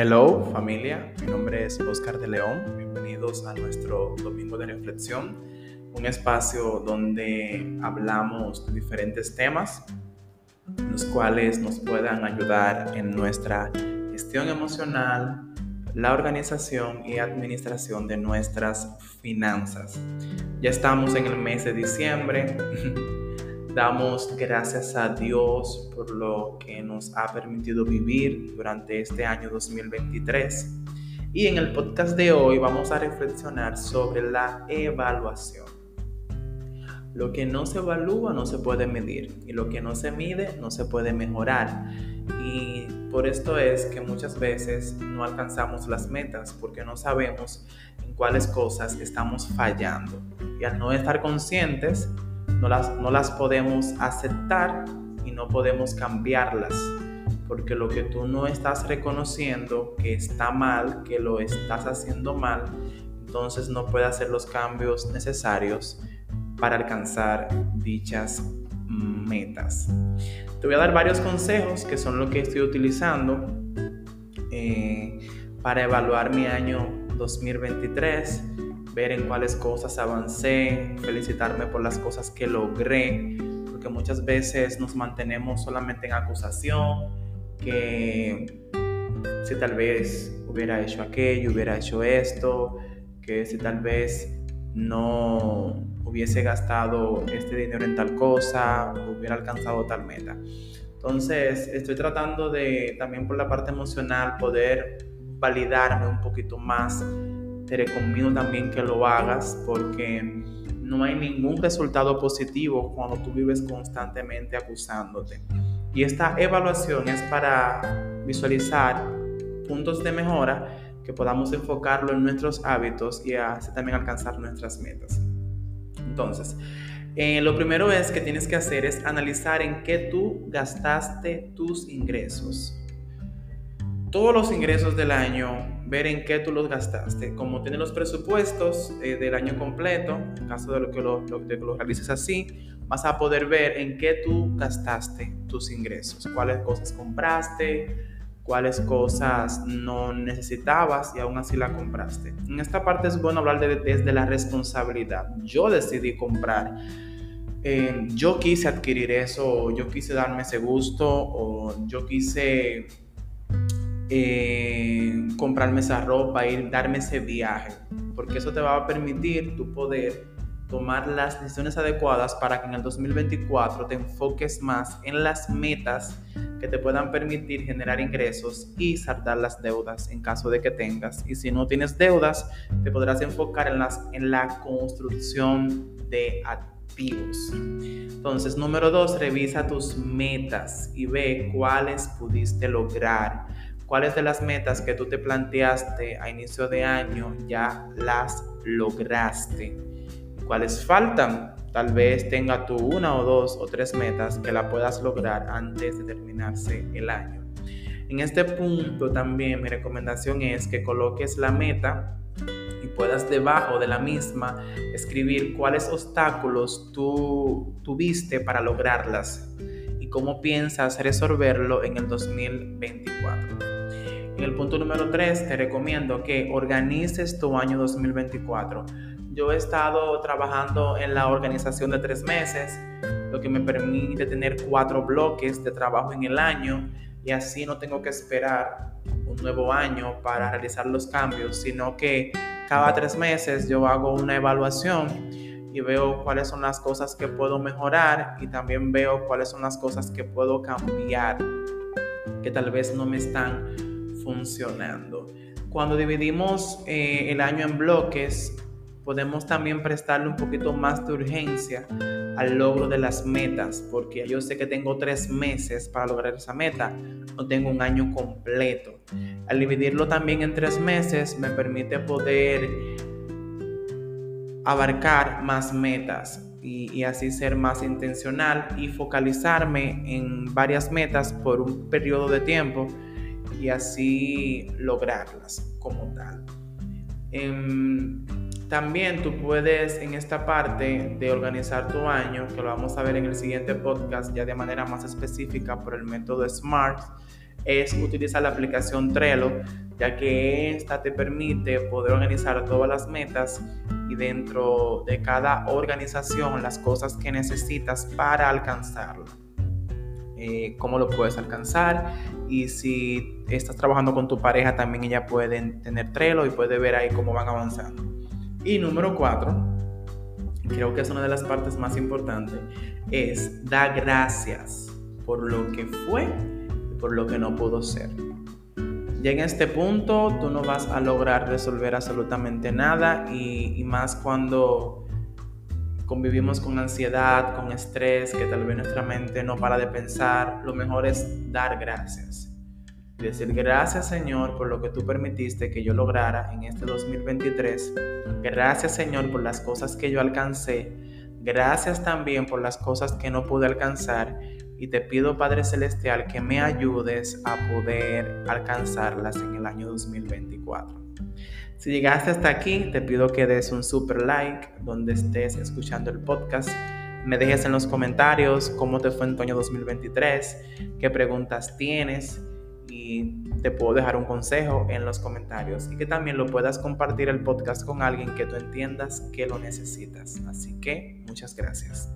Hello familia, mi nombre es Oscar de León, bienvenidos a nuestro Domingo de Reflexión, un espacio donde hablamos de diferentes temas, los cuales nos puedan ayudar en nuestra gestión emocional, la organización y administración de nuestras finanzas. Ya estamos en el mes de diciembre. Damos gracias a Dios por lo que nos ha permitido vivir durante este año 2023. Y en el podcast de hoy vamos a reflexionar sobre la evaluación. Lo que no se evalúa no se puede medir y lo que no se mide no se puede mejorar. Y por esto es que muchas veces no alcanzamos las metas porque no sabemos en cuáles cosas estamos fallando. Y al no estar conscientes, no las, no las podemos aceptar y no podemos cambiarlas. Porque lo que tú no estás reconociendo que está mal, que lo estás haciendo mal, entonces no puedes hacer los cambios necesarios para alcanzar dichas metas. Te voy a dar varios consejos que son lo que estoy utilizando eh, para evaluar mi año 2023 ver en cuáles cosas avancé, felicitarme por las cosas que logré, porque muchas veces nos mantenemos solamente en acusación, que si tal vez hubiera hecho aquello, hubiera hecho esto, que si tal vez no hubiese gastado este dinero en tal cosa, hubiera alcanzado tal meta. Entonces, estoy tratando de también por la parte emocional poder validarme un poquito más te recomiendo también que lo hagas porque no hay ningún resultado positivo cuando tú vives constantemente acusándote. Y esta evaluación es para visualizar puntos de mejora que podamos enfocarlo en nuestros hábitos y así también alcanzar nuestras metas. Entonces, eh, lo primero es que tienes que hacer es analizar en qué tú gastaste tus ingresos todos los ingresos del año, ver en qué tú los gastaste. Como tienes los presupuestos eh, del año completo, en caso de lo que lo, lo, realices así, vas a poder ver en qué tú gastaste tus ingresos, cuáles cosas compraste, cuáles cosas no necesitabas y aún así la compraste. En esta parte es bueno hablar de, desde la responsabilidad. Yo decidí comprar. Eh, yo quise adquirir eso, yo quise darme ese gusto, o yo quise eh, comprarme esa ropa, ir, darme ese viaje, porque eso te va a permitir tu poder tomar las decisiones adecuadas para que en el 2024 te enfoques más en las metas que te puedan permitir generar ingresos y saldar las deudas en caso de que tengas. Y si no tienes deudas, te podrás enfocar en, las, en la construcción de activos. Entonces, número dos, revisa tus metas y ve cuáles pudiste lograr cuáles de las metas que tú te planteaste a inicio de año ya las lograste. ¿Cuáles faltan? Tal vez tenga tú una o dos o tres metas que la puedas lograr antes de terminarse el año. En este punto también mi recomendación es que coloques la meta y puedas debajo de la misma escribir cuáles obstáculos tú tuviste para lograrlas y cómo piensas resolverlo en el 2024. El punto número 3 te recomiendo que organices tu año 2024. Yo he estado trabajando en la organización de tres meses, lo que me permite tener cuatro bloques de trabajo en el año y así no tengo que esperar un nuevo año para realizar los cambios, sino que cada tres meses yo hago una evaluación y veo cuáles son las cosas que puedo mejorar y también veo cuáles son las cosas que puedo cambiar que tal vez no me están funcionando. Cuando dividimos eh, el año en bloques, podemos también prestarle un poquito más de urgencia al logro de las metas, porque yo sé que tengo tres meses para lograr esa meta, no tengo un año completo. Al dividirlo también en tres meses me permite poder abarcar más metas y, y, así ser más intencional y focalizarme en varias metas por un periodo de tiempo y así lograrlas como tal. Em, también tú puedes en esta parte de organizar tu año, que lo vamos a ver en el siguiente podcast ya de manera más específica por el método SMART, es utilizar la aplicación Trello, ya que esta te permite poder organizar todas las metas y dentro de cada organización las cosas que necesitas para alcanzarlo. Eh, cómo lo puedes alcanzar y si estás trabajando con tu pareja también ella puede tener Trello y puede ver ahí cómo van avanzando. Y número cuatro, creo que es una de las partes más importantes, es dar gracias por lo que fue y por lo que no pudo ser. Ya en este punto tú no vas a lograr resolver absolutamente nada y, y más cuando convivimos con ansiedad, con estrés, que tal vez nuestra mente no para de pensar, lo mejor es dar gracias. Decir gracias Señor por lo que tú permitiste que yo lograra en este 2023. Gracias Señor por las cosas que yo alcancé. Gracias también por las cosas que no pude alcanzar. Y te pido Padre Celestial que me ayudes a poder alcanzarlas en el año 2024. Si llegaste hasta aquí, te pido que des un super like donde estés escuchando el podcast. Me dejes en los comentarios cómo te fue en año 2023, qué preguntas tienes y te puedo dejar un consejo en los comentarios y que también lo puedas compartir el podcast con alguien que tú entiendas que lo necesitas. Así que muchas gracias.